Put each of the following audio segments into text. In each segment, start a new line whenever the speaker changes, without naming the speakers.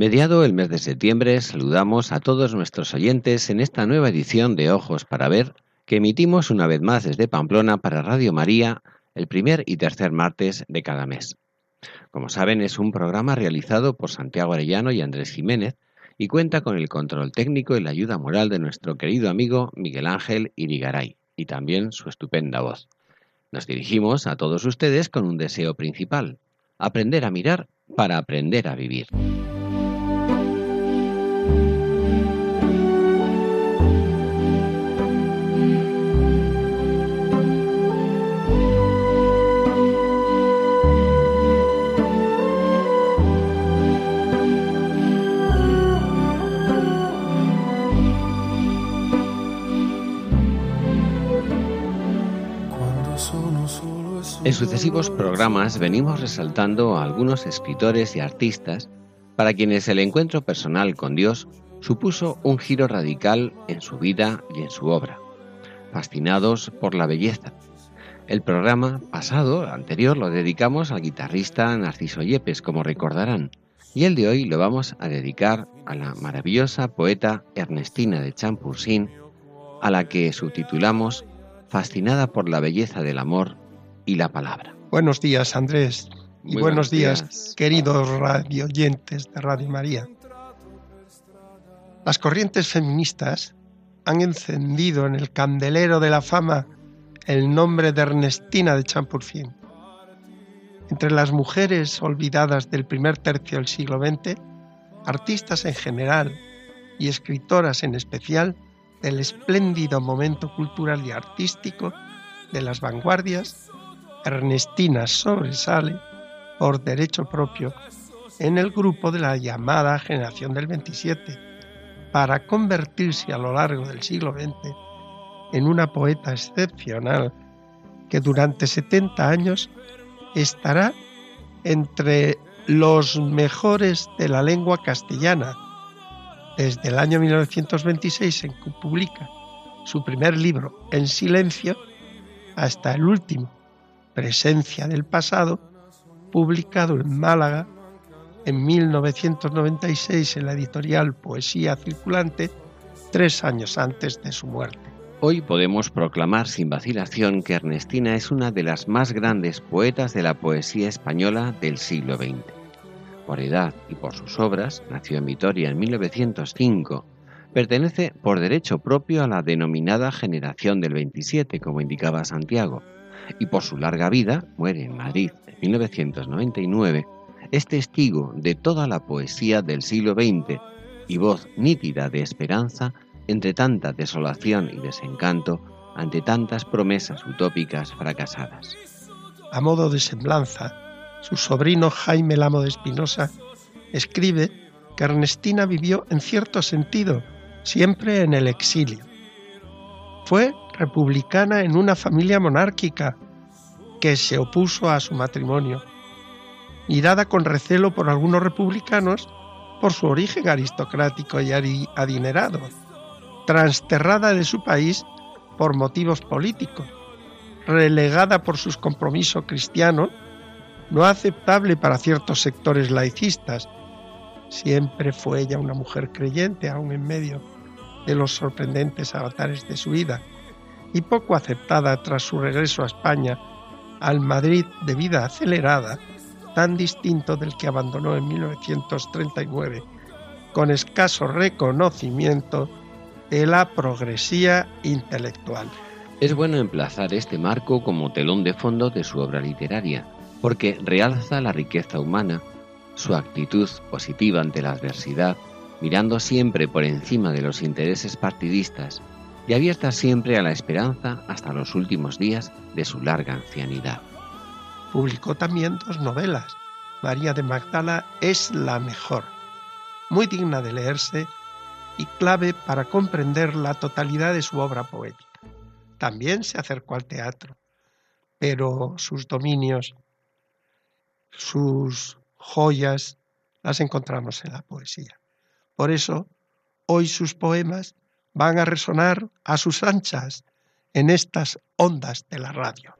Mediado el mes de septiembre, saludamos a todos nuestros oyentes en esta nueva edición de Ojos para Ver que emitimos una vez más desde Pamplona para Radio María el primer y tercer martes de cada mes. Como saben, es un programa realizado por Santiago Arellano y Andrés Jiménez y cuenta con el control técnico y la ayuda moral de nuestro querido amigo Miguel Ángel Irigaray y también su estupenda voz. Nos dirigimos a todos ustedes con un deseo principal, aprender a mirar para aprender a vivir. En sucesivos programas venimos resaltando a algunos escritores y artistas para quienes el encuentro personal con Dios supuso un giro radical en su vida y en su obra, fascinados por la belleza. El programa pasado, anterior, lo dedicamos al guitarrista Narciso Yepes, como recordarán, y el de hoy lo vamos a dedicar a la maravillosa poeta Ernestina de Champursin, a la que subtitulamos Fascinada por la belleza del amor y la palabra.
Buenos días, Andrés. Y buenos, días, queridos radioyentes de Radio María. Las corrientes feministas han encendido en el candelero de la fama el nombre de Ernestina de Champurfín. Entre las mujeres olvidadas del primer tercio del siglo XX, artistas en general y escritoras en especial del espléndido momento cultural y artístico de las vanguardias Ernestina sobresale por derecho propio en el grupo de la llamada generación del 27, para convertirse a lo largo del siglo XX en una poeta excepcional que durante 70 años estará entre los mejores de la lengua castellana, desde el año 1926 en que publica su primer libro En silencio hasta el último, Presencia del pasado, publicado en Málaga en 1996 en la editorial Poesía Circulante, tres años antes de su muerte.
Hoy podemos proclamar sin vacilación que Ernestina es una de las más grandes poetas de la poesía española del siglo XX. Por edad y por sus obras, nació en Vitoria en 1905, pertenece por derecho propio a la denominada generación del 27, como indicaba Santiago, y por su larga vida, muere en Madrid en 1999, es testigo de toda la poesía del siglo XX y voz nítida de esperanza entre tanta desolación y desencanto ante tantas promesas utópicas fracasadas.
A modo de semblanza, su sobrino Jaime Lamo de Espinosa escribe que Ernestina vivió en cierto sentido siempre en el exilio. Fue republicana en una familia monárquica que se opuso a su matrimonio, mirada con recelo por algunos republicanos por su origen aristocrático y adinerado, transterrada de su país por motivos políticos, relegada por sus compromisos cristianos, no aceptable para ciertos sectores laicistas. Siempre fue ella una mujer creyente, aún en medio de los sorprendentes avatares de su vida, y poco aceptada tras su regreso a España al Madrid de vida acelerada, tan distinto del que abandonó en 1939, con escaso reconocimiento de la progresía intelectual.
Es bueno emplazar este marco como telón de fondo de su obra literaria, porque realza la riqueza humana, su actitud positiva ante la adversidad, mirando siempre por encima de los intereses partidistas y abierta siempre a la esperanza hasta los últimos días de su larga ancianidad.
Publicó también dos novelas. María de Magdala es la mejor, muy digna de leerse y clave para comprender la totalidad de su obra poética. También se acercó al teatro, pero sus dominios, sus joyas, las encontramos en la poesía. Por eso, hoy sus poemas van a resonar a sus anchas en estas ondas de la radio.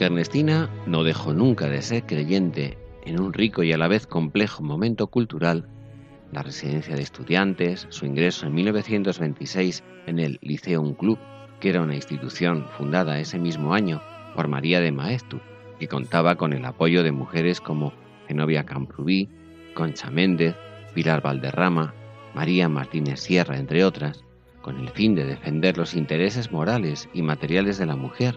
Ernestina no dejó nunca de ser creyente en un rico y a la vez complejo momento cultural, la residencia de estudiantes, su ingreso en 1926 en el Liceum Club, que era una institución fundada ese mismo año por María de Maestu, que contaba con el apoyo de mujeres como Genovia Camprubí, Concha Méndez, Pilar Valderrama, María Martínez Sierra, entre otras, con el fin de defender los intereses morales y materiales de la mujer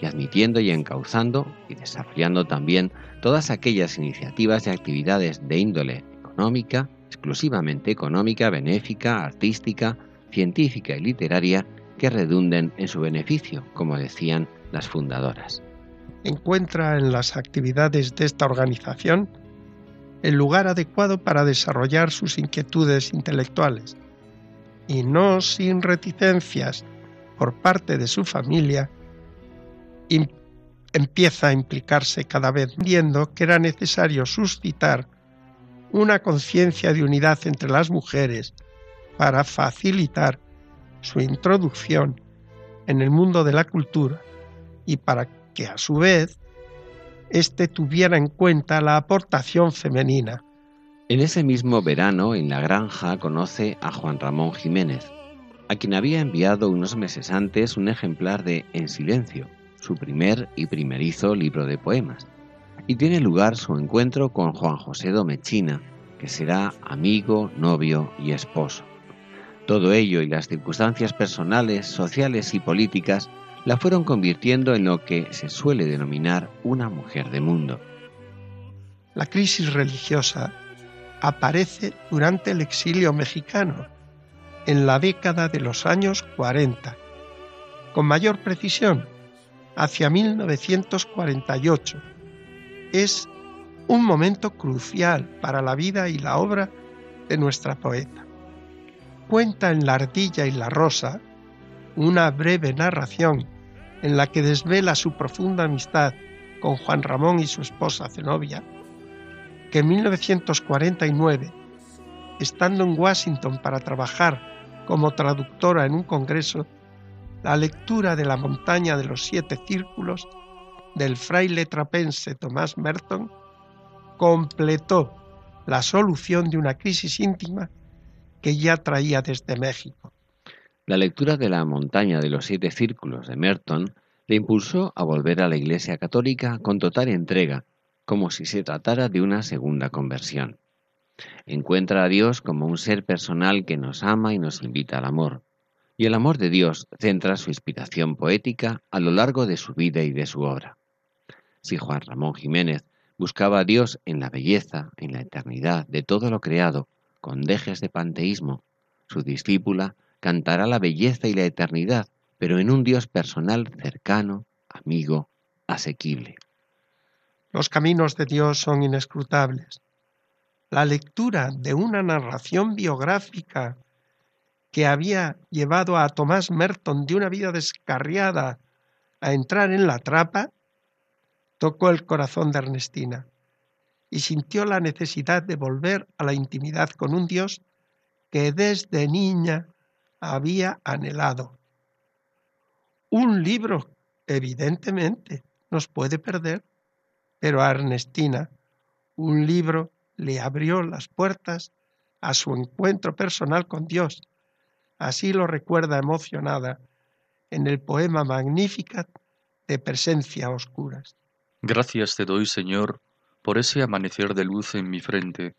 y admitiendo y encauzando y desarrollando también todas aquellas iniciativas y actividades de índole económica, exclusivamente económica, benéfica, artística, científica y literaria que redunden en su beneficio, como decían las fundadoras.
Encuentra en las actividades de esta organización el lugar adecuado para desarrollar sus inquietudes intelectuales y no sin reticencias por parte de su familia empieza a implicarse cada vez viendo que era necesario suscitar una conciencia de unidad entre las mujeres para facilitar su introducción en el mundo de la cultura y para que a su vez éste tuviera en cuenta la aportación femenina.
En ese mismo verano, en la granja, conoce a Juan Ramón Jiménez, a quien había enviado unos meses antes un ejemplar de En Silencio, su primer y primerizo libro de poemas, y tiene lugar su encuentro con Juan José Domechina, que será amigo, novio y esposo. Todo ello y las circunstancias personales, sociales y políticas la fueron convirtiendo en lo que se suele denominar una mujer de mundo.
La crisis religiosa aparece durante el exilio mexicano, en la década de los años 40. Con mayor precisión, hacia 1948. Es un momento crucial para la vida y la obra de nuestra poeta. Cuenta en La ardilla y la rosa una breve narración en la que desvela su profunda amistad con Juan Ramón y su esposa Zenobia, que en 1949, estando en Washington para trabajar como traductora en un congreso, la lectura de la montaña de los siete círculos del fraile trapense Tomás Merton completó la solución de una crisis íntima que ya traía desde México.
La lectura de la montaña de los siete círculos de Merton le impulsó a volver a la Iglesia Católica con total entrega, como si se tratara de una segunda conversión. Encuentra a Dios como un ser personal que nos ama y nos invita al amor y el amor de Dios centra su inspiración poética a lo largo de su vida y de su obra. Si Juan Ramón Jiménez buscaba a Dios en la belleza, en la eternidad de todo lo creado, con dejes de panteísmo, su discípula cantará la belleza y la eternidad, pero en un Dios personal cercano, amigo asequible.
Los caminos de Dios son inescrutables. La lectura de una narración biográfica que había llevado a Tomás Merton de una vida descarriada a entrar en la trapa, tocó el corazón de Ernestina y sintió la necesidad de volver a la intimidad con un Dios que desde niña había anhelado. Un libro, evidentemente, nos puede perder, pero a Ernestina un libro le abrió las puertas a su encuentro personal con Dios. Así lo recuerda emocionada en el poema Magnificat de Presencia Oscuras.
Gracias te doy, Señor, por ese amanecer de luz en mi frente,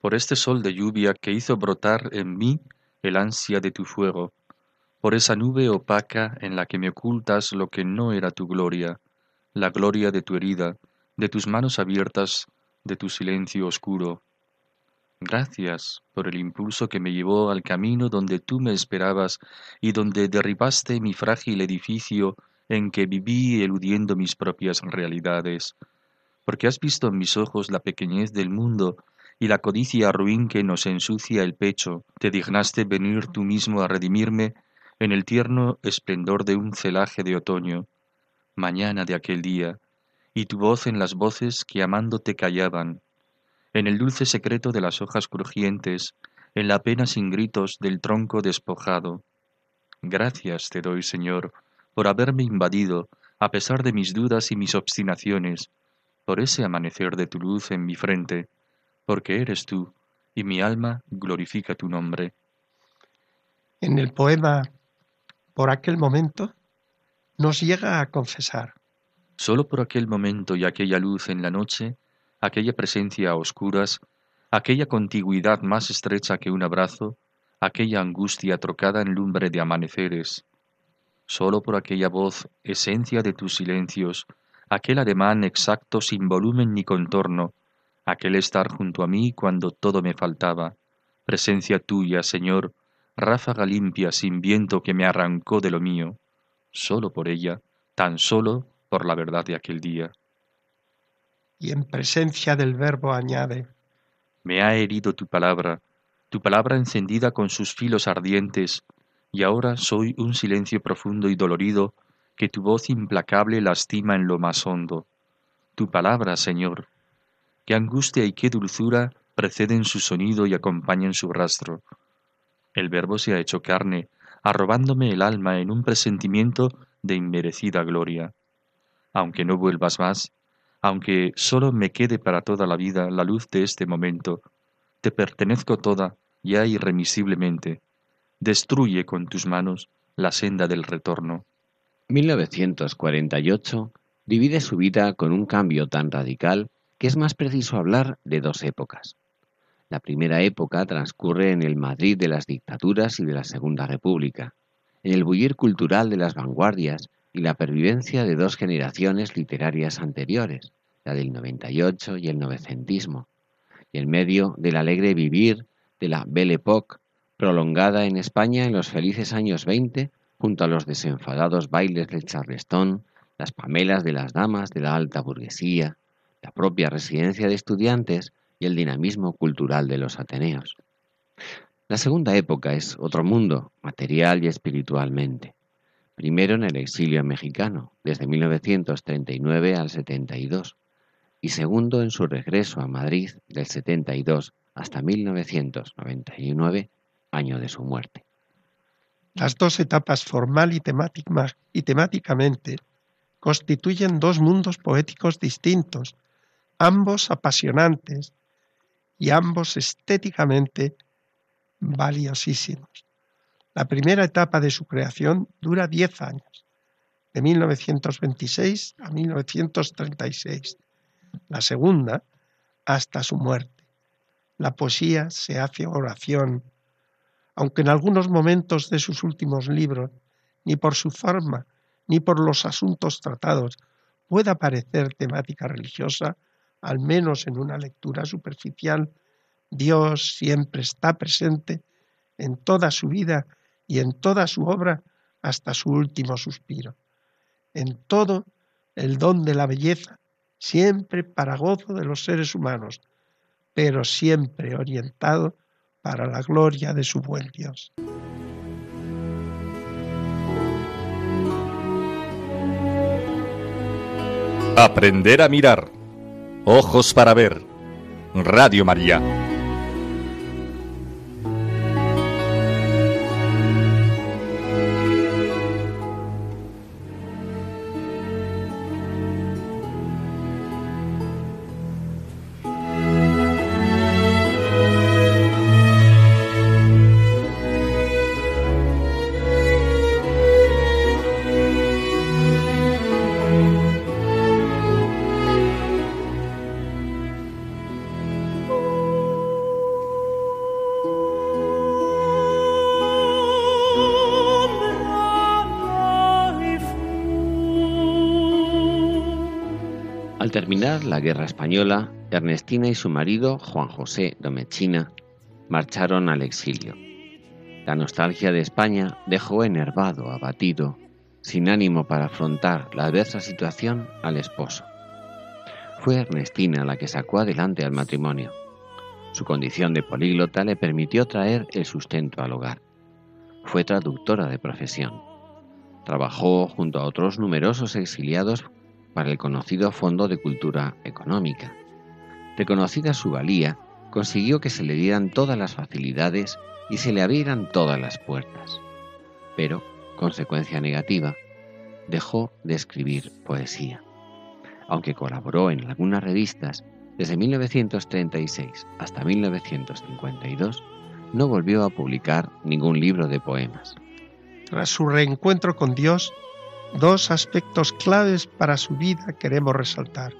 por este sol de lluvia que hizo brotar en mí el ansia de tu fuego, por esa nube opaca en la que me ocultas lo que no era tu gloria, la gloria de tu herida, de tus manos abiertas, de tu silencio oscuro. Gracias por el impulso que me llevó al camino donde tú me esperabas y donde derribaste mi frágil edificio en que viví eludiendo mis propias realidades, porque has visto en mis ojos la pequeñez del mundo y la codicia ruin que nos ensucia el pecho, te dignaste venir tú mismo a redimirme en el tierno esplendor de un celaje de otoño, mañana de aquel día, y tu voz en las voces que amándote callaban, en el dulce secreto de las hojas crujientes, en la pena sin gritos del tronco despojado. Gracias te doy, Señor, por haberme invadido, a pesar de mis dudas y mis obstinaciones, por ese amanecer de tu luz en mi frente, porque eres tú, y mi alma glorifica tu nombre.
En el poema Por aquel momento nos llega a confesar.
Solo por aquel momento y aquella luz en la noche, aquella presencia a oscuras, aquella contigüidad más estrecha que un abrazo, aquella angustia trocada en lumbre de amaneceres, solo por aquella voz, esencia de tus silencios, aquel ademán exacto sin volumen ni contorno, aquel estar junto a mí cuando todo me faltaba, presencia tuya, Señor, ráfaga limpia sin viento que me arrancó de lo mío, solo por ella, tan solo por la verdad de aquel día.
Y en presencia del Verbo añade,
Me ha herido tu palabra, tu palabra encendida con sus filos ardientes, y ahora soy un silencio profundo y dolorido que tu voz implacable lastima en lo más hondo. Tu palabra, Señor, qué angustia y qué dulzura preceden su sonido y acompañan su rastro. El Verbo se ha hecho carne, arrobándome el alma en un presentimiento de inmerecida gloria. Aunque no vuelvas más, aunque sólo me quede para toda la vida la luz de este momento, te pertenezco toda, ya irremisiblemente. Destruye con tus manos la senda del retorno.
1948 divide su vida con un cambio tan radical que es más preciso hablar de dos épocas. La primera época transcurre en el Madrid de las dictaduras y de la Segunda República, en el bullir cultural de las vanguardias y la pervivencia de dos generaciones literarias anteriores, la del 98 y el novecentismo, y en medio del alegre vivir de la Belle Époque, prolongada en España en los felices años 20, junto a los desenfadados bailes del charlestón, las pamelas de las damas de la alta burguesía, la propia residencia de estudiantes y el dinamismo cultural de los Ateneos. La segunda época es otro mundo, material y espiritualmente. Primero en el exilio mexicano, desde 1939 al 72, y segundo en su regreso a Madrid del 72 hasta 1999, año de su muerte.
Las dos etapas formal y, y temáticamente constituyen dos mundos poéticos distintos, ambos apasionantes y ambos estéticamente valiosísimos. La primera etapa de su creación dura diez años, de 1926 a 1936. La segunda, hasta su muerte. La poesía se hace oración, aunque en algunos momentos de sus últimos libros, ni por su forma, ni por los asuntos tratados, pueda parecer temática religiosa, al menos en una lectura superficial, Dios siempre está presente en toda su vida y en toda su obra hasta su último suspiro. En todo el don de la belleza, siempre para gozo de los seres humanos, pero siempre orientado para la gloria de su buen Dios.
Aprender a mirar. Ojos para ver. Radio María.
La Guerra Española, Ernestina y su marido, Juan José Domechina, marcharon al exilio. La nostalgia de España dejó enervado, abatido, sin ánimo para afrontar la adversa situación al esposo. Fue Ernestina la que sacó adelante al matrimonio. Su condición de políglota le permitió traer el sustento al hogar. Fue traductora de profesión. Trabajó junto a otros numerosos exiliados para el conocido Fondo de Cultura Económica. Reconocida su valía, consiguió que se le dieran todas las facilidades y se le abrieran todas las puertas. Pero, consecuencia negativa, dejó de escribir poesía. Aunque colaboró en algunas revistas, desde 1936 hasta 1952, no volvió a publicar ningún libro de poemas.
Tras su reencuentro con Dios, Dos aspectos claves para su vida queremos resaltar.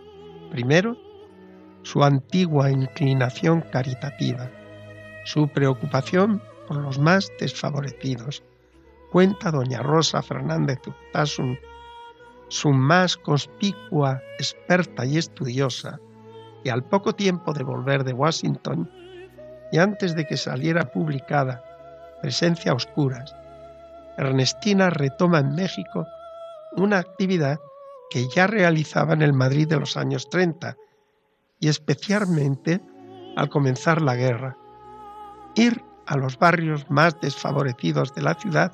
Primero, su antigua inclinación caritativa, su preocupación por los más desfavorecidos. Cuenta doña Rosa Fernández Urtasun, su más conspicua, experta y estudiosa, y al poco tiempo de volver de Washington, y antes de que saliera publicada Presencia Oscuras, Ernestina retoma en México una actividad que ya realizaba en el Madrid de los años 30 y especialmente al comenzar la guerra. Ir a los barrios más desfavorecidos de la ciudad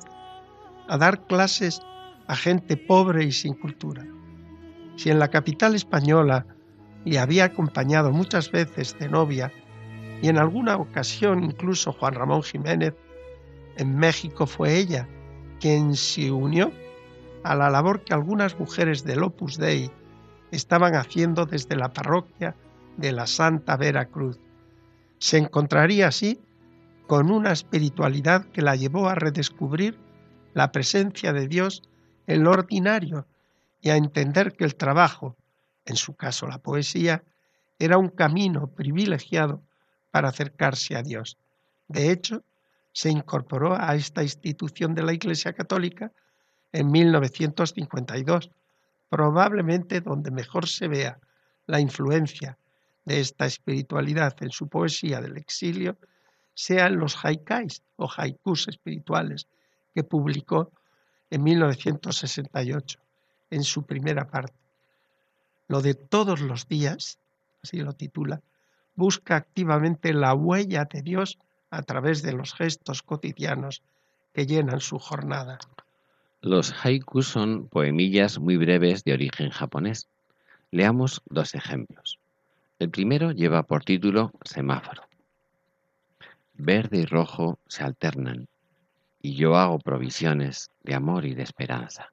a dar clases a gente pobre y sin cultura. Si en la capital española le había acompañado muchas veces de novia y en alguna ocasión incluso Juan Ramón Jiménez, en México fue ella quien se unió a la labor que algunas mujeres del Opus Dei estaban haciendo desde la parroquia de la Santa Vera Cruz. Se encontraría así con una espiritualidad que la llevó a redescubrir la presencia de Dios en lo ordinario y a entender que el trabajo, en su caso la poesía, era un camino privilegiado para acercarse a Dios. De hecho, se incorporó a esta institución de la Iglesia Católica en 1952, probablemente donde mejor se vea la influencia de esta espiritualidad en su poesía del exilio, sean los haikais o haikus espirituales que publicó en 1968 en su primera parte. Lo de todos los días, así lo titula, busca activamente la huella de Dios a través de los gestos cotidianos que llenan su jornada.
Los haikus son poemillas muy breves de origen japonés. Leamos dos ejemplos. El primero lleva por título Semáforo. Verde y rojo se alternan, y yo hago provisiones de amor y de esperanza.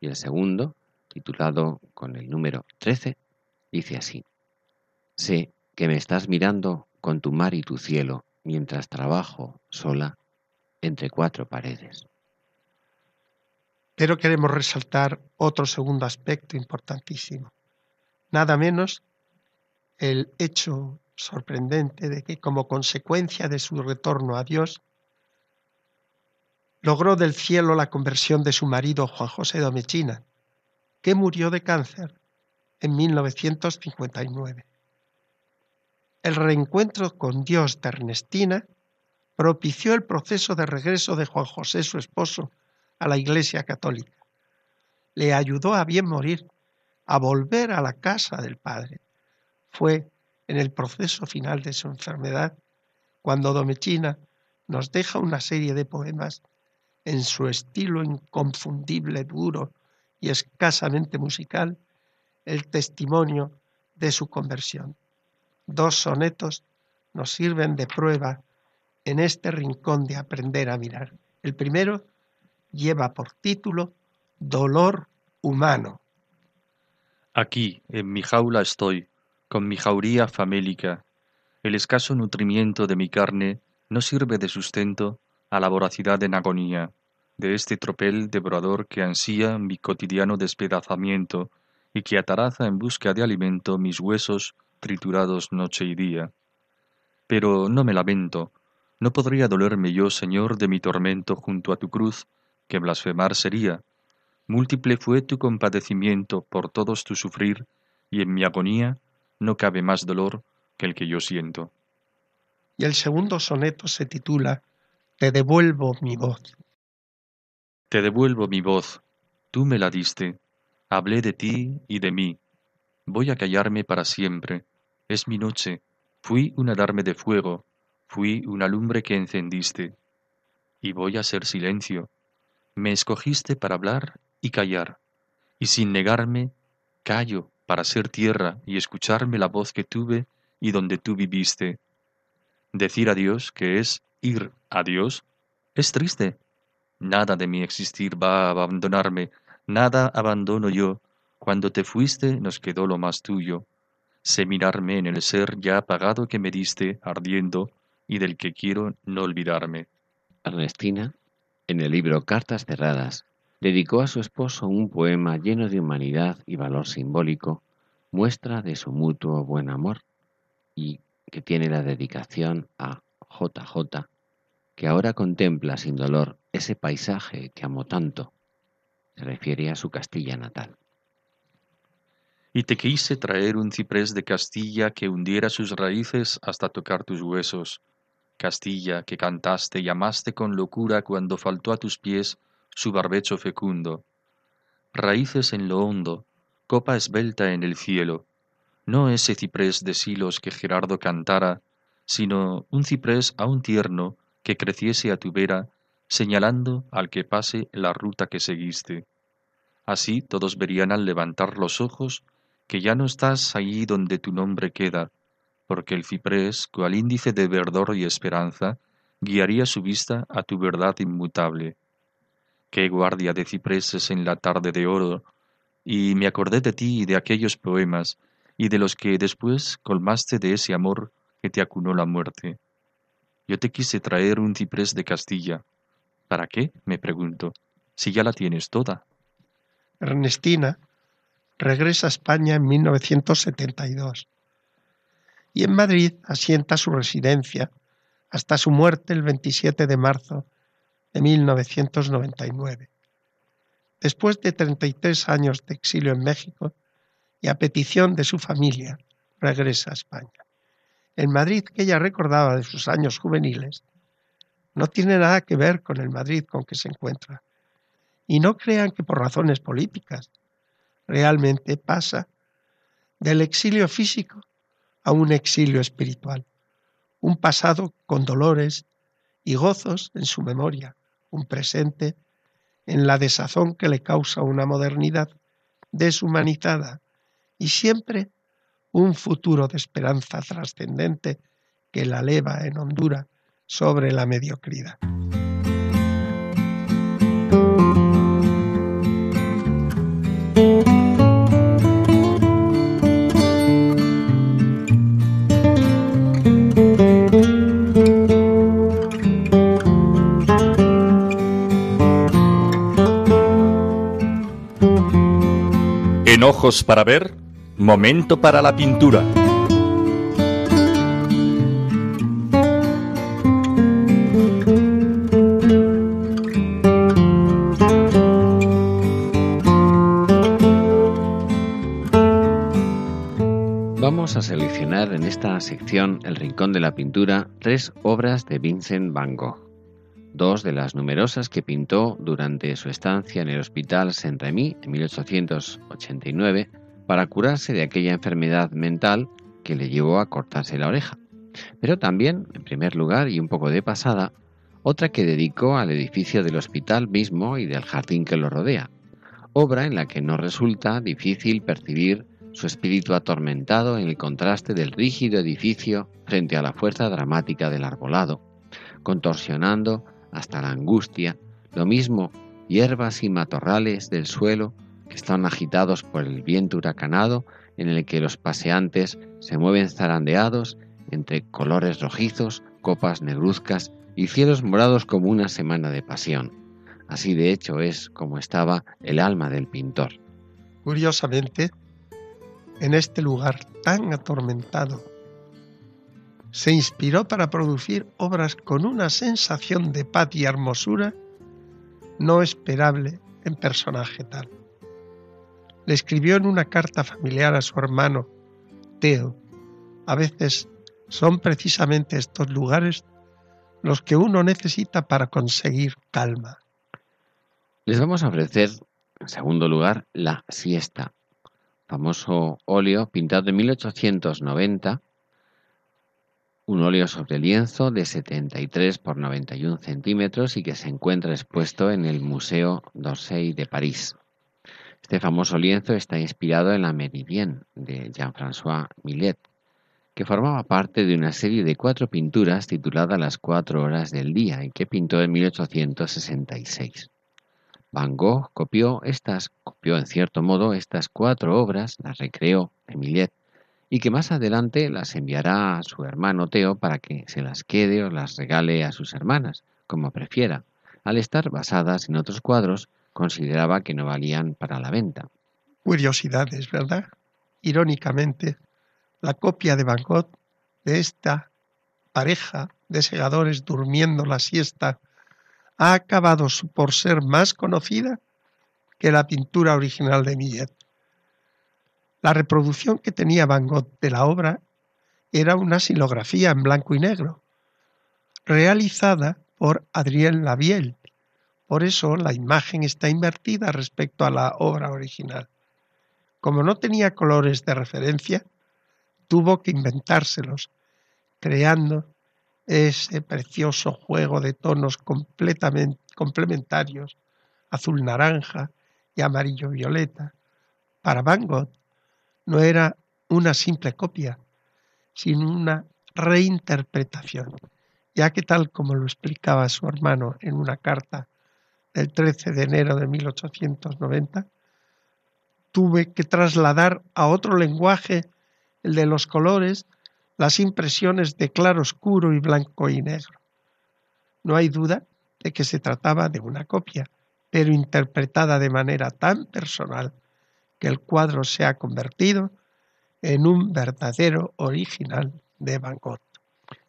Y el segundo, titulado con el número 13, dice así. Sé que me estás mirando con tu mar y tu cielo mientras trabajo sola entre cuatro paredes.
Pero queremos resaltar otro segundo aspecto importantísimo. Nada menos el hecho sorprendente de que como consecuencia de su retorno a Dios, logró del cielo la conversión de su marido Juan José Domechina, que murió de cáncer en 1959. El reencuentro con Dios de Ernestina propició el proceso de regreso de Juan José, su esposo, a la Iglesia Católica. le ayudó a bien morir, a volver a la casa del Padre. Fue en el proceso final de su enfermedad cuando Domechina nos deja una serie de poemas en su estilo inconfundible, duro y escasamente musical, el testimonio de su conversión. Dos sonetos nos sirven de prueba en este rincón de aprender a mirar. El primero lleva por título Dolor humano.
Aquí, en mi jaula estoy, con mi jauría famélica. El escaso nutrimiento de mi carne no sirve de sustento a la voracidad en agonía de este tropel devorador que ansía mi cotidiano despedazamiento y que ataraza en busca de alimento mis huesos triturados noche y día. Pero no me lamento, no podría dolerme yo, Señor, de mi tormento junto a tu cruz, que blasfemar sería. Múltiple fue tu compadecimiento por todos tu sufrir, y en mi agonía no cabe más dolor que el que yo siento.
Y el segundo soneto se titula Te devuelvo mi voz.
Te devuelvo mi voz, tú me la diste, hablé de ti y de mí. Voy a callarme para siempre, es mi noche, fui un adarme de fuego, Fui una lumbre que encendiste, y voy a ser silencio. Me escogiste para hablar y callar, y sin negarme, callo para ser tierra y escucharme la voz que tuve y donde tú viviste. Decir adiós, que es ir a Dios, es triste. Nada de mi existir va a abandonarme, nada abandono yo. Cuando te fuiste nos quedó lo más tuyo. Sé mirarme en el ser ya apagado que me diste, ardiendo, y del que quiero no olvidarme.
Ernestina, en el libro Cartas Cerradas, dedicó a su esposo un poema lleno de humanidad y valor simbólico, muestra de su mutuo buen amor, y que tiene la dedicación a JJ, que ahora contempla sin dolor ese paisaje que amó tanto. Se refiere a su Castilla natal.
Y te quise traer un ciprés de Castilla que hundiera sus raíces hasta tocar tus huesos, Castilla, que cantaste y amaste con locura cuando faltó a tus pies su barbecho fecundo. Raíces en lo hondo, copa esbelta en el cielo, no ese ciprés de silos que Gerardo cantara, sino un ciprés aún tierno que creciese a tu vera, señalando al que pase la ruta que seguiste. Así todos verían al levantar los ojos que ya no estás allí donde tu nombre queda, porque el ciprés, cual índice de verdor y esperanza, guiaría su vista a tu verdad inmutable. Qué guardia de cipreses en la tarde de oro, y me acordé de ti y de aquellos poemas, y de los que después colmaste de ese amor que te acunó la muerte. Yo te quise traer un ciprés de Castilla. ¿Para qué? me pregunto, si ya la tienes toda.
Ernestina regresa a España en 1972 y en Madrid asienta su residencia hasta su muerte el 27 de marzo de 1999. Después de 33 años de exilio en México y a petición de su familia, regresa a España. El Madrid que ella recordaba de sus años juveniles no tiene nada que ver con el Madrid con que se encuentra. Y no crean que por razones políticas. Realmente pasa del exilio físico a un exilio espiritual, un pasado con dolores y gozos en su memoria, un presente en la desazón que le causa una modernidad deshumanizada y siempre un futuro de esperanza trascendente que la eleva en hondura sobre la mediocridad.
Ojos para ver, momento para la pintura.
Vamos a seleccionar en esta sección El Rincón de la Pintura tres obras de Vincent van Gogh. Dos de las numerosas que pintó durante su estancia en el Hospital Saint-Rémy en 1889 para curarse de aquella enfermedad mental que le llevó a cortarse la oreja. Pero también, en primer lugar y un poco de pasada, otra que dedicó al edificio del hospital mismo y del jardín que lo rodea, obra en la que no resulta difícil percibir su espíritu atormentado en el contraste del rígido edificio frente a la fuerza dramática del arbolado, contorsionando hasta la angustia, lo mismo hierbas y matorrales del suelo que están agitados por el viento huracanado en el que los paseantes se mueven zarandeados entre colores rojizos, copas negruzcas y cielos morados como una semana de pasión. Así de hecho es como estaba el alma del pintor.
Curiosamente, en este lugar tan atormentado, se inspiró para producir obras con una sensación de paz y hermosura no esperable en personaje tal. Le escribió en una carta familiar a su hermano, Teo, a veces son precisamente estos lugares los que uno necesita para conseguir calma.
Les vamos a ofrecer, en segundo lugar, la siesta, famoso óleo pintado en 1890, un óleo sobre lienzo de 73 por 91 centímetros y que se encuentra expuesto en el Museo d'Orsay de París. Este famoso lienzo está inspirado en la Meridienne de Jean-François Millet, que formaba parte de una serie de cuatro pinturas titulada Las cuatro horas del día y que pintó en 1866. Van Gogh copió estas, copió en cierto modo estas cuatro obras, las recreó en Millet y que más adelante las enviará a su hermano Teo para que se las quede o las regale a sus hermanas, como prefiera. Al estar basadas en otros cuadros, consideraba que no valían para la venta.
Curiosidades, ¿verdad? Irónicamente, la copia de Van Gogh de esta pareja de segadores durmiendo la siesta ha acabado por ser más conocida que la pintura original de Millet. La reproducción que tenía Van Gogh de la obra era una silografía en blanco y negro, realizada por Adrien Lavielle. Por eso la imagen está invertida respecto a la obra original. Como no tenía colores de referencia, tuvo que inventárselos, creando ese precioso juego de tonos completamente complementarios, azul naranja y amarillo violeta. Para Van Gogh no era una simple copia, sino una reinterpretación, ya que tal como lo explicaba su hermano en una carta del 13 de enero de 1890, tuve que trasladar a otro lenguaje el de los colores, las impresiones de claro oscuro y blanco y negro. No hay duda de que se trataba de una copia, pero interpretada de manera tan personal que el cuadro se ha convertido en un verdadero original de Van Gogh.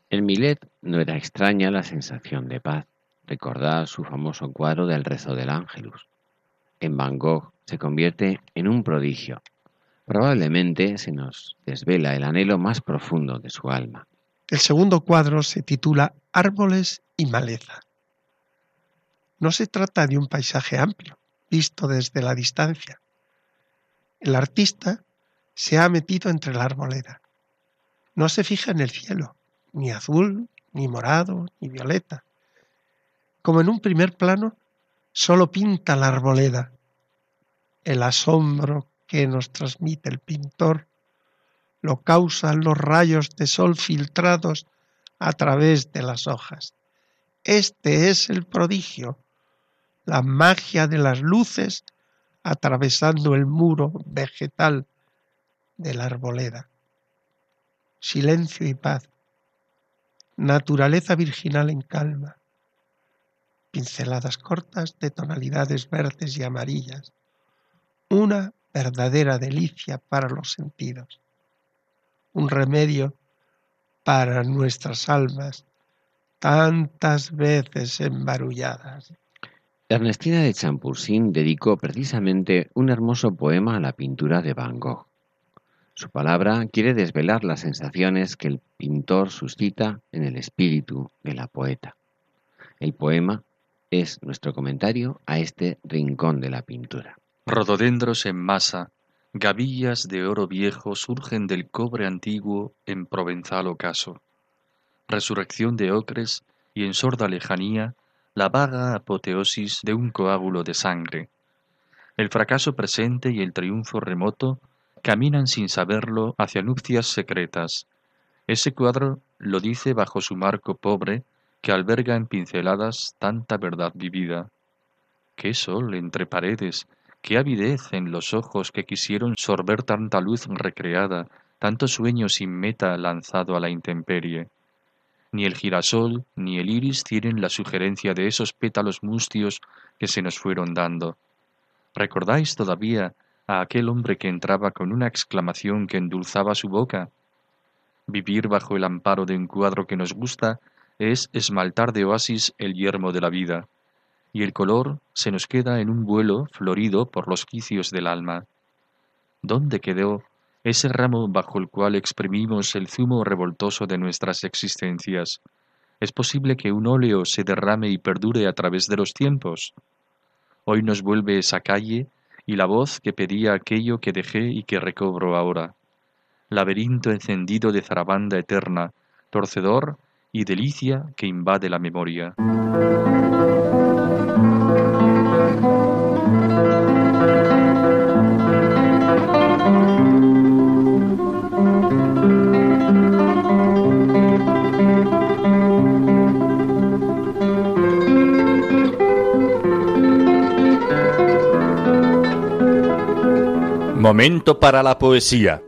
En Millet no era extraña la sensación de paz. Recordad su famoso cuadro del rezo del Ángelus. En Van Gogh se convierte en un prodigio, Probablemente se nos desvela el anhelo más profundo de su alma.
El segundo cuadro se titula Árboles y maleza. No se trata de un paisaje amplio, visto desde la distancia. El artista se ha metido entre la arboleda. No se fija en el cielo, ni azul, ni morado, ni violeta. Como en un primer plano, solo pinta la arboleda, el asombro que nos transmite el pintor lo causan los rayos de sol filtrados a través de las hojas. Este es el prodigio, la magia de las luces atravesando el muro vegetal de la arboleda. Silencio y paz, naturaleza virginal en calma, pinceladas cortas de tonalidades verdes y amarillas, una verdadera delicia para los sentidos, un remedio para nuestras almas tantas veces embarulladas.
Ernestina de Champursin dedicó precisamente un hermoso poema a la pintura de Van Gogh. Su palabra quiere desvelar las sensaciones que el pintor suscita en el espíritu de la poeta. El poema es nuestro comentario a este rincón de la pintura.
Rododendros en masa, gavillas de oro viejo surgen del cobre antiguo en provenzal ocaso. Resurrección de ocres y en sorda lejanía la vaga apoteosis de un coágulo de sangre. El fracaso presente y el triunfo remoto caminan sin saberlo hacia nupcias secretas. Ese cuadro lo dice bajo su marco pobre que alberga en pinceladas tanta verdad vivida. Qué sol entre paredes, qué avidez en los ojos que quisieron sorber tanta luz recreada, tanto sueño sin meta lanzado a la intemperie. Ni el girasol ni el iris tienen la sugerencia de esos pétalos mustios que se nos fueron dando. ¿Recordáis todavía a aquel hombre que entraba con una exclamación que endulzaba su boca? Vivir bajo el amparo de un cuadro que nos gusta es esmaltar de oasis el yermo de la vida, y el color se nos queda en un vuelo florido por los quicios del alma. ¿Dónde quedó ese ramo bajo el cual exprimimos el zumo revoltoso de nuestras existencias. ¿Es posible que un óleo se derrame y perdure a través de los tiempos? Hoy nos vuelve esa calle y la voz que pedía aquello que dejé y que recobro ahora. Laberinto encendido de zarabanda eterna, torcedor y delicia que invade la memoria.
Momento para la poesía.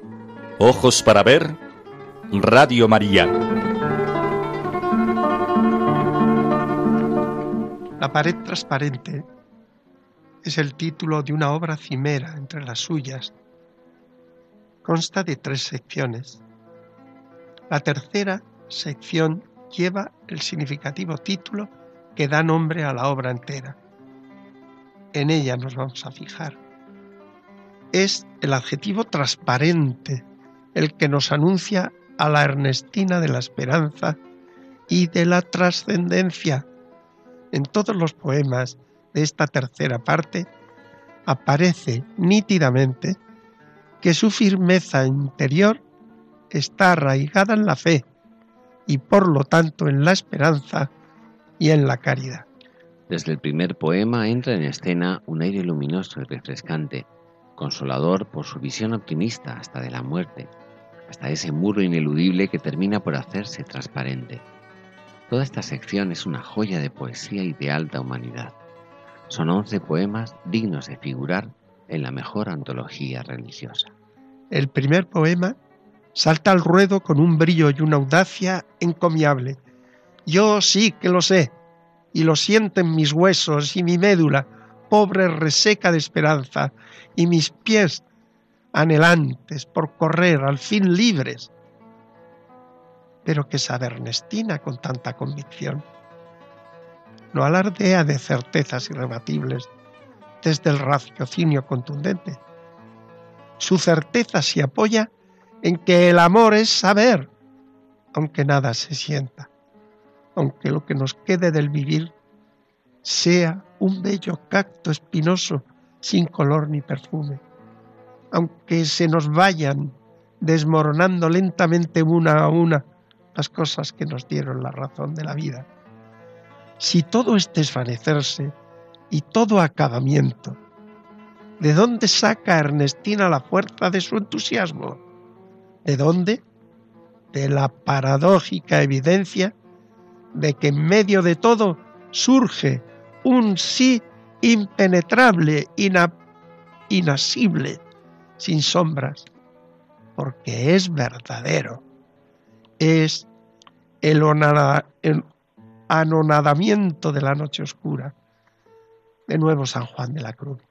Ojos para ver. Radio María.
La pared transparente es el título de una obra cimera entre las suyas. Consta de tres secciones. La tercera sección lleva el significativo título que da nombre a la obra entera. En ella nos vamos a fijar es el adjetivo transparente, el que nos anuncia a la Ernestina de la esperanza y de la trascendencia. En todos los poemas de esta tercera parte aparece nítidamente que su firmeza interior está arraigada en la fe y por lo tanto en la esperanza y en la caridad.
Desde el primer poema entra en escena un aire luminoso y refrescante consolador por su visión optimista hasta de la muerte, hasta ese muro ineludible que termina por hacerse transparente. Toda esta sección es una joya de poesía y de alta humanidad. Son once poemas dignos de figurar en la mejor antología religiosa.
El primer poema salta al ruedo con un brillo y una audacia encomiable. Yo sí que lo sé, y lo siento en mis huesos y mi médula, pobre reseca de esperanza, y mis pies anhelantes por correr al fin libres. Pero que sabe Ernestina con tanta convicción. No alardea de certezas irrebatibles desde el raciocinio contundente. Su certeza se apoya en que el amor es saber, aunque nada se sienta, aunque lo que nos quede del vivir sea un bello cacto espinoso sin color ni perfume, aunque se nos vayan desmoronando lentamente una a una las cosas que nos dieron la razón de la vida. Si todo es desvanecerse y todo acabamiento, ¿de dónde saca Ernestina la fuerza de su entusiasmo? ¿De dónde? De la paradójica evidencia de que en medio de todo surge un sí impenetrable, inasible, sin sombras, porque es verdadero. Es el, anonadamiento de la noche oscura. De nuevo San Juan de la Cruz,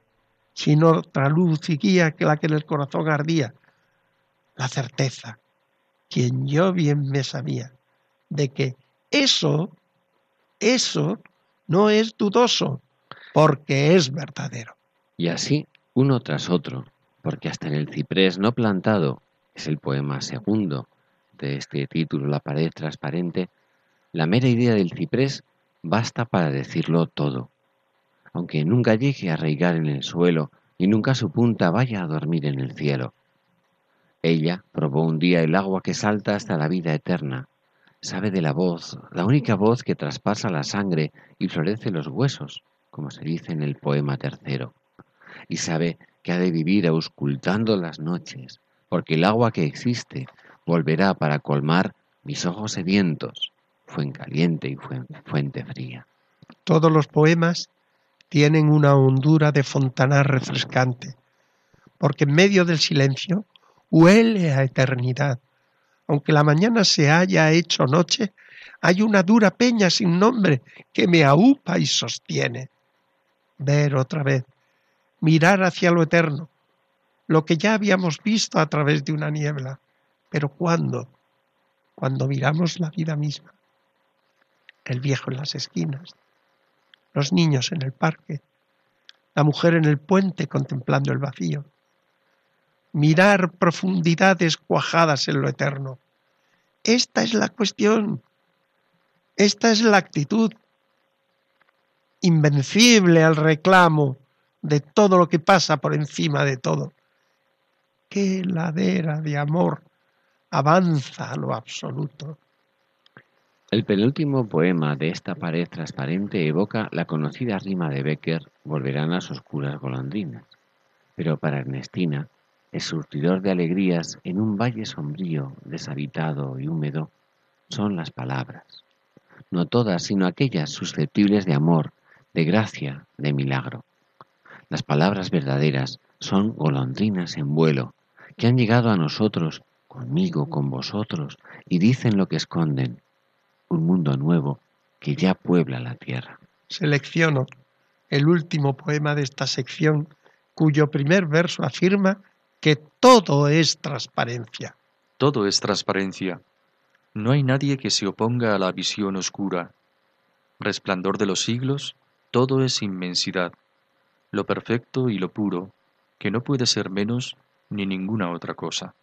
sin otra luz y guía que la que en el corazón ardía, la certeza, quien yo bien me sabía, de que eso, eso no es dudoso, porque es verdadero.
Y así, uno tras otro, porque hasta en el ciprés no plantado, es el poema segundo de este título, La pared transparente, la mera idea del ciprés basta para decirlo todo. Aunque nunca llegue a arraigar en el suelo y nunca su punta vaya a dormir en el cielo. Ella probó un día el agua que salta hasta la vida eterna. Sabe de la voz, la única voz que traspasa la sangre y florece los huesos, como se dice en el poema tercero. Y sabe que ha de vivir auscultando las noches, porque el agua que existe volverá para colmar mis ojos sedientos, fuente caliente y fuente fría.
Todos los poemas tienen una hondura de fontanar refrescante, porque en medio del silencio huele a eternidad. Aunque la mañana se haya hecho noche, hay una dura peña sin nombre que me aupa y sostiene. Ver otra vez, mirar hacia lo eterno, lo que ya habíamos visto a través de una niebla. Pero ¿cuándo? Cuando miramos la vida misma. El viejo en las esquinas, los niños en el parque, la mujer en el puente contemplando el vacío. Mirar profundidades cuajadas en lo eterno. Esta es la cuestión. Esta es la actitud invencible al reclamo de todo lo que pasa por encima de todo. Qué ladera de amor avanza a lo absoluto.
El penúltimo poema de esta pared transparente evoca la conocida rima de Becker, Volverán las oscuras golondrinas. Pero para Ernestina, el surtidor de alegrías en un valle sombrío, deshabitado y húmedo, son las palabras. No todas, sino aquellas susceptibles de amor, de gracia, de milagro. Las palabras verdaderas son golondrinas en vuelo, que han llegado a nosotros, conmigo, con vosotros, y dicen lo que esconden, un mundo nuevo que ya puebla la tierra.
Selecciono el último poema de esta sección, cuyo primer verso afirma que todo es transparencia.
Todo es transparencia. No hay nadie que se oponga a la visión oscura. Resplandor de los siglos, todo es inmensidad, lo perfecto y lo puro, que no puede ser menos ni ninguna otra cosa.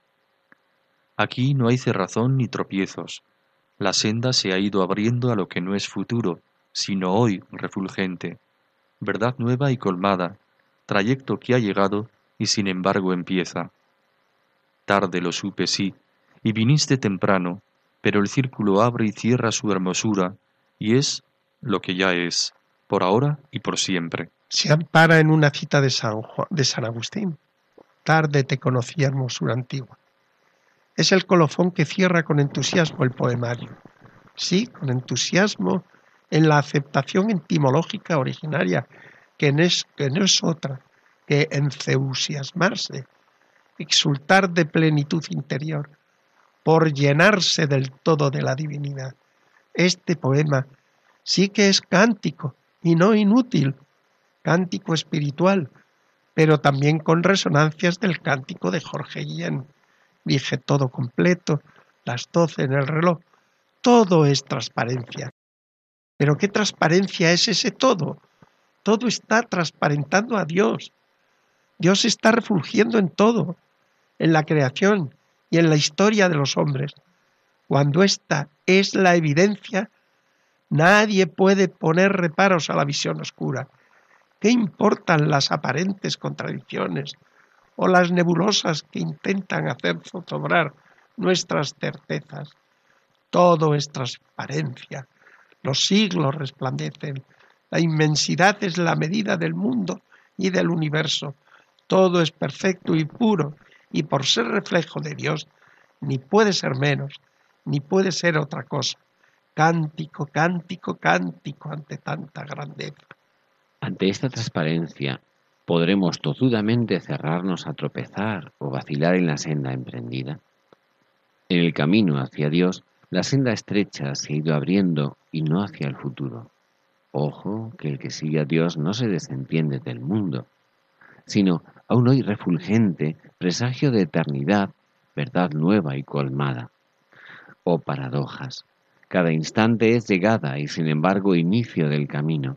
Aquí no hay cerrazón ni tropiezos, la senda se ha ido abriendo a lo que no es futuro, sino hoy refulgente, verdad nueva y colmada, trayecto que ha llegado y sin embargo empieza. Tarde lo supe, sí, y viniste temprano, pero el círculo abre y cierra su hermosura, y es lo que ya es, por ahora y por siempre.
Se ampara en una cita de San, de San Agustín. Tarde te conocí hermosura antigua. Es el colofón que cierra con entusiasmo el poemario. Sí, con entusiasmo en la aceptación etimológica originaria, que es, que no es otra que entusiasmarse, exultar de plenitud interior, por llenarse del todo de la divinidad. Este poema sí que es cántico y no inútil, cántico espiritual, pero también con resonancias del cántico de Jorge Guillén dije todo completo, las doce en el reloj, todo es transparencia. Pero ¿qué transparencia es ese todo? Todo está transparentando a Dios. Dios está refulgiendo en todo, en la creación y en la historia de los hombres. Cuando esta es la evidencia, nadie puede poner reparos a la visión oscura. ¿Qué importan las aparentes contradicciones, o las nebulosas que intentan hacer zozobrar nuestras certezas. Todo es transparencia, los siglos resplandecen, la inmensidad es la medida del mundo y del universo, todo es perfecto y puro, y por ser reflejo de Dios, ni puede ser menos, ni puede ser otra cosa. Cántico, cántico, cántico ante tanta grandeza.
Ante esta transparencia ¿Podremos tozudamente cerrarnos a tropezar o vacilar en la senda emprendida? En el camino hacia Dios, la senda estrecha se ha ido abriendo y no hacia el futuro. Ojo, que el que sigue a Dios no se desentiende del mundo, sino aún hoy refulgente, presagio de eternidad, verdad nueva y colmada. Oh paradojas, cada instante es llegada y sin embargo inicio del camino.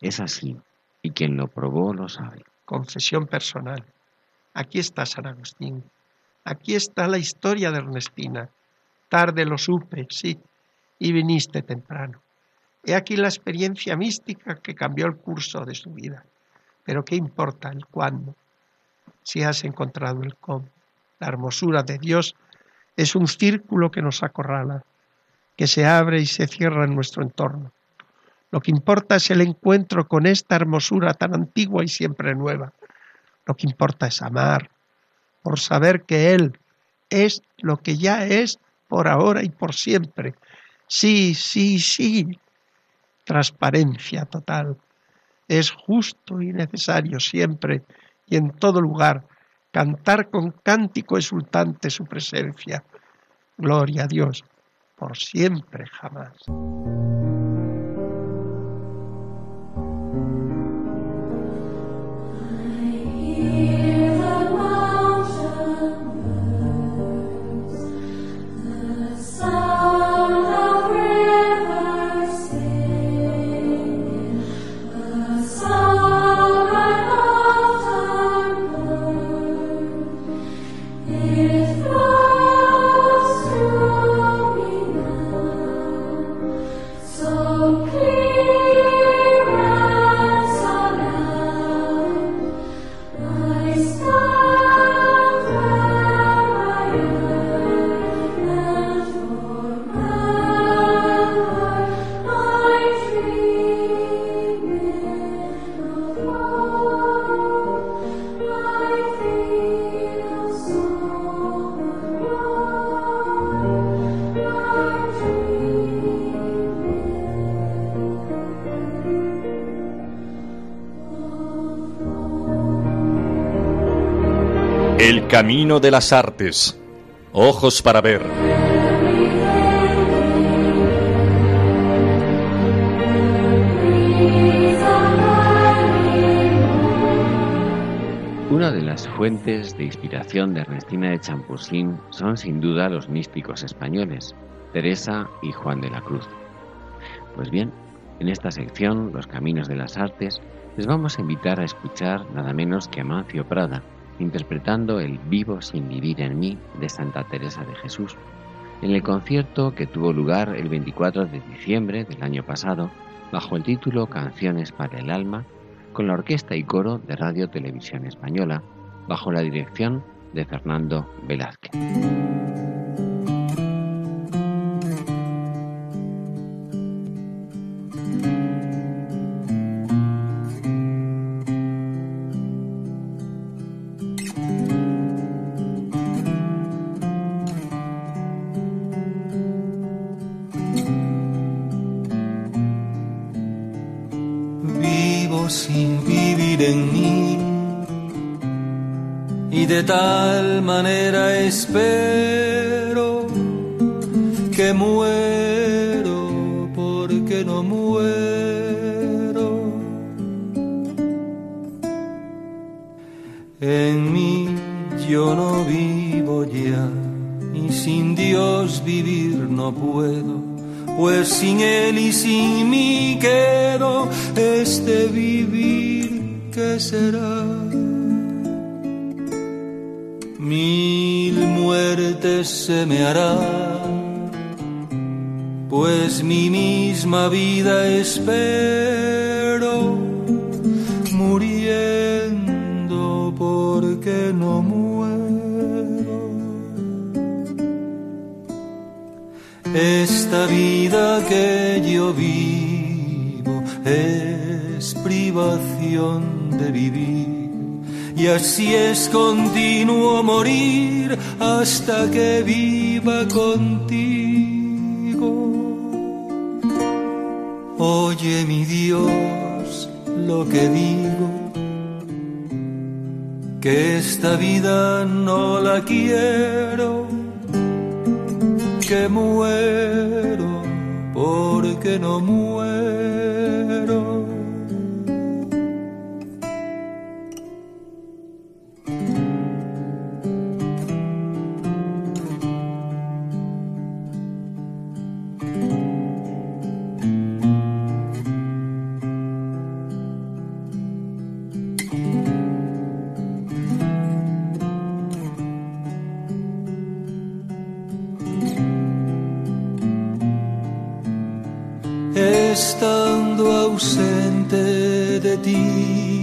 Es así, y quien lo probó lo sabe.
Confesión personal. Aquí está San Agustín. Aquí está la historia de Ernestina. Tarde lo supe, sí, y viniste temprano.
He aquí la experiencia mística que cambió el curso de su vida. Pero ¿qué importa el cuándo? Si has encontrado el cómo. La hermosura de Dios es un círculo que nos acorrala, que se abre y se cierra en nuestro entorno. Lo que importa es el encuentro con esta hermosura tan antigua y siempre nueva. Lo que importa es amar, por saber que Él es lo que ya es por ahora y por siempre. Sí, sí, sí. Transparencia total. Es justo y necesario siempre y en todo lugar cantar con cántico exultante su presencia. Gloria a Dios, por siempre jamás.
Camino de las Artes. Ojos para ver.
Una de las fuentes de inspiración de Ernestina de Champusín son sin duda los místicos españoles, Teresa y Juan de la Cruz. Pues bien, en esta sección, Los Caminos de las Artes, les vamos a invitar a escuchar nada menos que a Mancio Prada, interpretando el Vivo sin vivir en mí de Santa Teresa de Jesús, en el concierto que tuvo lugar el 24 de diciembre del año pasado bajo el título Canciones para el Alma, con la orquesta y coro de Radio Televisión Española, bajo la dirección de Fernando Velázquez.
Que esta vida no la quiero, que muero porque no muero.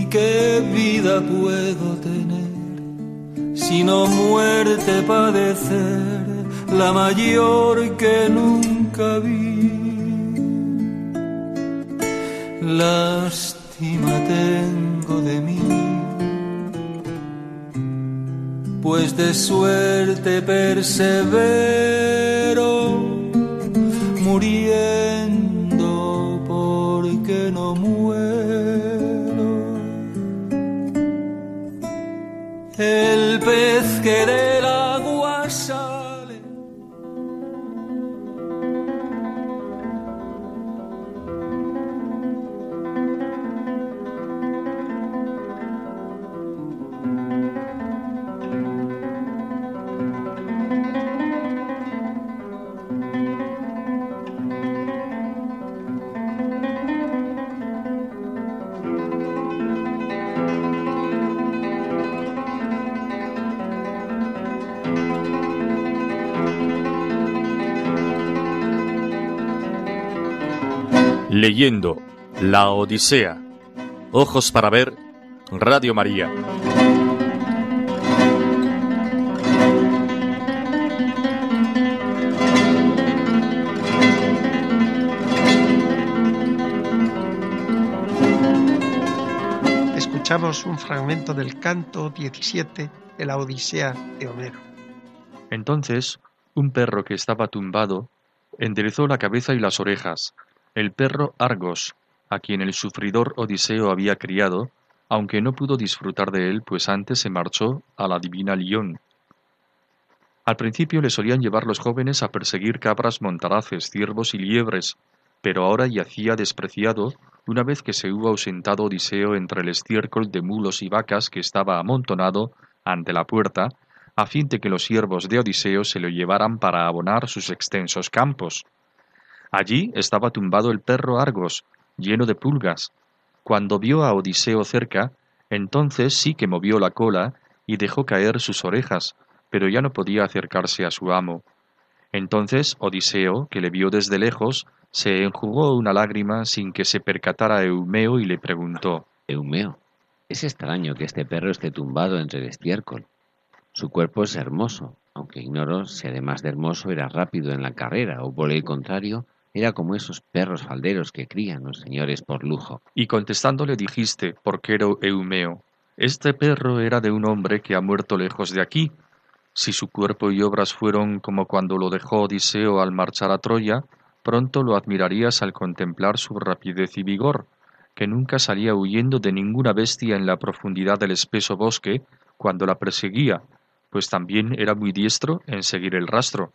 ¿Qué vida puedo tener? Sino muerte padecer, la mayor que nunca vi. Lástima tengo de mí pues de suerte persevero, muriendo pez
leyendo La Odisea. Ojos para ver, Radio María.
Escuchamos un fragmento del canto 17 de la Odisea de Homero.
Entonces, un perro que estaba tumbado enderezó la cabeza y las orejas, el perro Argos, a quien el sufridor Odiseo había criado, aunque no pudo disfrutar de él, pues antes se marchó a la divina Lión. Al principio le solían llevar los jóvenes a perseguir cabras montaraces, ciervos y liebres, pero ahora yacía despreciado una vez que se hubo ausentado Odiseo entre el estiércol de mulos y vacas que estaba amontonado ante la puerta, a fin de que los siervos de Odiseo se lo llevaran para abonar sus extensos campos. Allí estaba tumbado el perro Argos, lleno de pulgas. Cuando vio a Odiseo cerca, entonces sí que movió la cola y dejó caer sus orejas, pero ya no podía acercarse a su amo. Entonces Odiseo, que le vio desde lejos, se enjugó una lágrima sin que se percatara Eumeo y le preguntó
Eumeo, es extraño que este perro esté tumbado entre el estiércol. Su cuerpo es hermoso, aunque ignoro si además de hermoso era rápido en la carrera o por el contrario era como esos perros falderos que crían los señores por lujo.
Y contestándole dijiste, porquero Eumeo, este perro era de un hombre que ha muerto lejos de aquí. Si su cuerpo y obras fueron como cuando lo dejó Odiseo al marchar a Troya, pronto lo admirarías al contemplar su rapidez y vigor, que nunca salía huyendo de ninguna bestia en la profundidad del espeso bosque cuando la perseguía, pues también era muy diestro en seguir el rastro.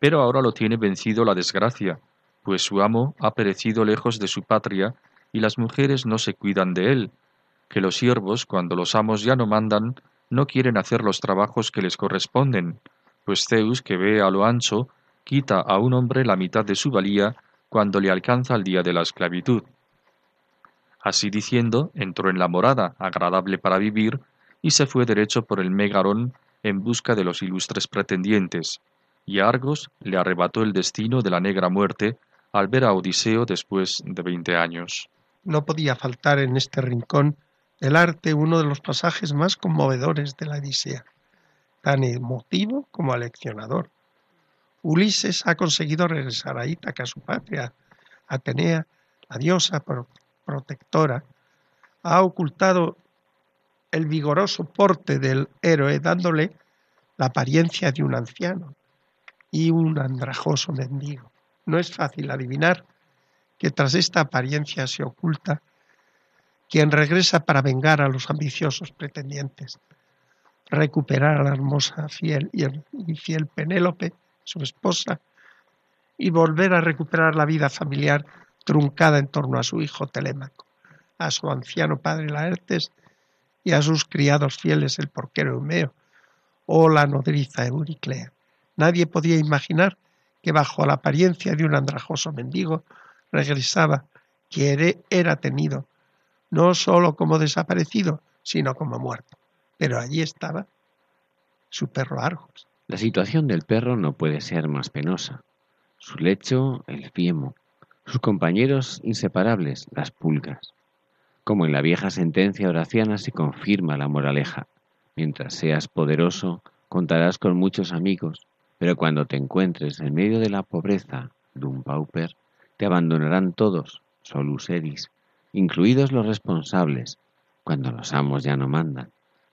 Pero ahora lo tiene vencido la desgracia, pues su amo ha perecido lejos de su patria y las mujeres no se cuidan de él, que los siervos, cuando los amos ya no mandan, no quieren hacer los trabajos que les corresponden, pues Zeus, que ve a lo ancho, quita a un hombre la mitad de su valía cuando le alcanza el día de la esclavitud. Así diciendo, entró en la morada, agradable para vivir, y se fue derecho por el Megarón en busca de los ilustres pretendientes, y Argos le arrebató el destino de la negra muerte, al ver a Odiseo después de veinte años.
No podía faltar en este rincón del arte uno de los pasajes más conmovedores de la Odisea, tan emotivo como aleccionador. Ulises ha conseguido regresar a Ítaca, su patria. Atenea, la diosa protectora, ha ocultado el vigoroso porte del héroe dándole la apariencia de un anciano y un andrajoso mendigo. No es fácil adivinar que tras esta apariencia se oculta quien regresa para vengar a los ambiciosos pretendientes, recuperar a la hermosa fiel y fiel Penélope, su esposa, y volver a recuperar la vida familiar truncada en torno a su hijo Telémaco, a su anciano padre Laertes y a sus criados fieles el porquero Eumeo o la nodriza Euriclea. Nadie podía imaginar que bajo la apariencia de un andrajoso mendigo regresaba, que era tenido, no sólo como desaparecido, sino como muerto. Pero allí estaba su perro Argos.
La situación del perro no puede ser más penosa. Su lecho, el fiemo, sus compañeros inseparables, las pulgas. Como en la vieja sentencia horaciana se confirma la moraleja, mientras seas poderoso, contarás con muchos amigos, pero cuando te encuentres en medio de la pobreza de un pauper, te abandonarán todos, solus eris, incluidos los responsables, cuando los amos ya no mandan.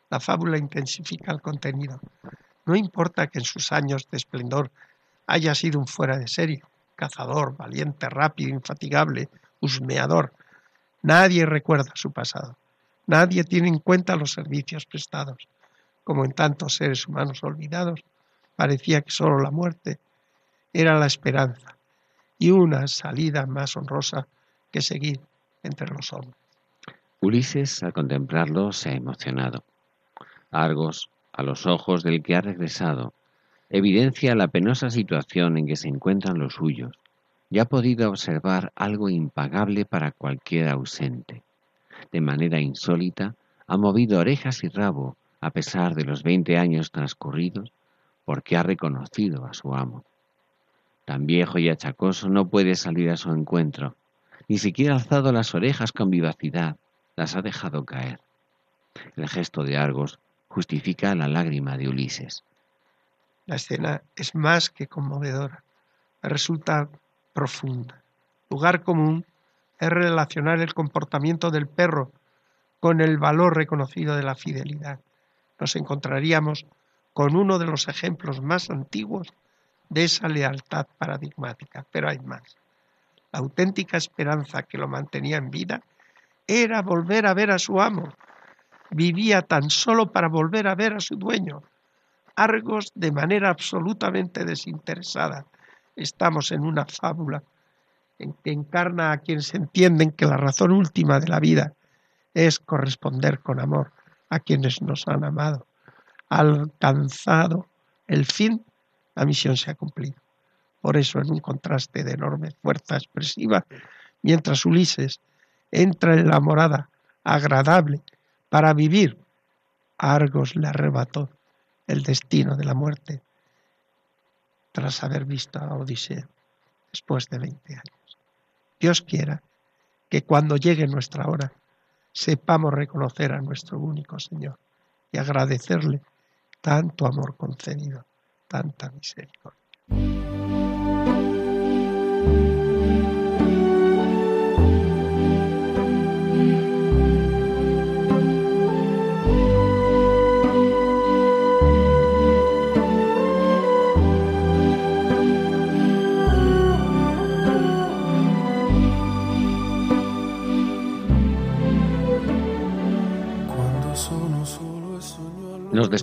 La fábula intensifica el contenido. No importa que en sus años de esplendor haya sido un fuera de serie, cazador, valiente, rápido, infatigable, husmeador. Nadie recuerda su pasado. Nadie tiene en cuenta los servicios prestados. Como en tantos seres humanos olvidados, parecía que sólo la muerte era la esperanza y una salida más honrosa que seguir entre los hombres.
Ulises, al contemplarlo, se ha emocionado. Argos, a los ojos del que ha regresado, evidencia la penosa situación en que se encuentran los suyos y ha podido observar algo impagable para cualquier ausente. De manera insólita, ha movido orejas y rabo a pesar de los veinte años transcurridos, porque ha reconocido a su amo. Tan viejo y achacoso no puede salir a su encuentro, ni siquiera alzado las orejas con vivacidad, las ha dejado caer. El gesto de Argos justifica la lágrima de Ulises.
La escena es más que conmovedora, resulta profunda. Lugar común es relacionar el comportamiento del perro con el valor reconocido de la fidelidad. Nos encontraríamos con uno de los ejemplos más antiguos de esa lealtad paradigmática, pero hay más. La auténtica esperanza que lo mantenía en vida era volver a ver a su amo. Vivía tan solo para volver a ver a su dueño. Argos de manera absolutamente desinteresada. Estamos en una fábula en que encarna a quienes entienden que la razón última de la vida es corresponder con amor a quienes nos han amado. Alcanzado el fin, la misión se ha cumplido. Por eso, en un contraste de enorme fuerza expresiva, mientras Ulises entra en la morada agradable para vivir, Argos le arrebató el destino de la muerte tras haber visto a Odiseo después de 20 años. Dios quiera que cuando llegue nuestra hora sepamos reconocer a nuestro único Señor y agradecerle tanto amor concedido, tanta misericordia.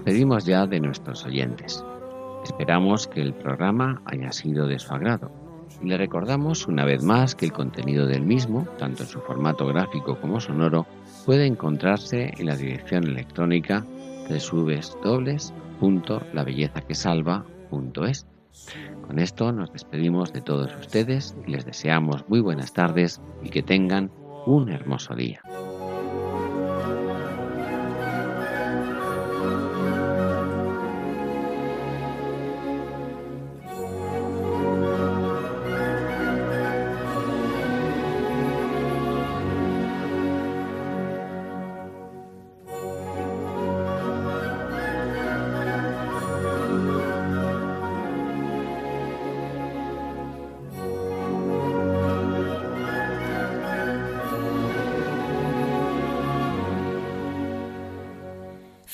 Despedimos ya de nuestros oyentes. Esperamos que el programa haya sido de su agrado y le recordamos una vez más que el contenido del mismo, tanto en su formato gráfico como sonoro, puede encontrarse en la dirección electrónica www.labellezaquesalva.es. Con esto nos despedimos de todos ustedes y les deseamos muy buenas tardes y que tengan un hermoso día.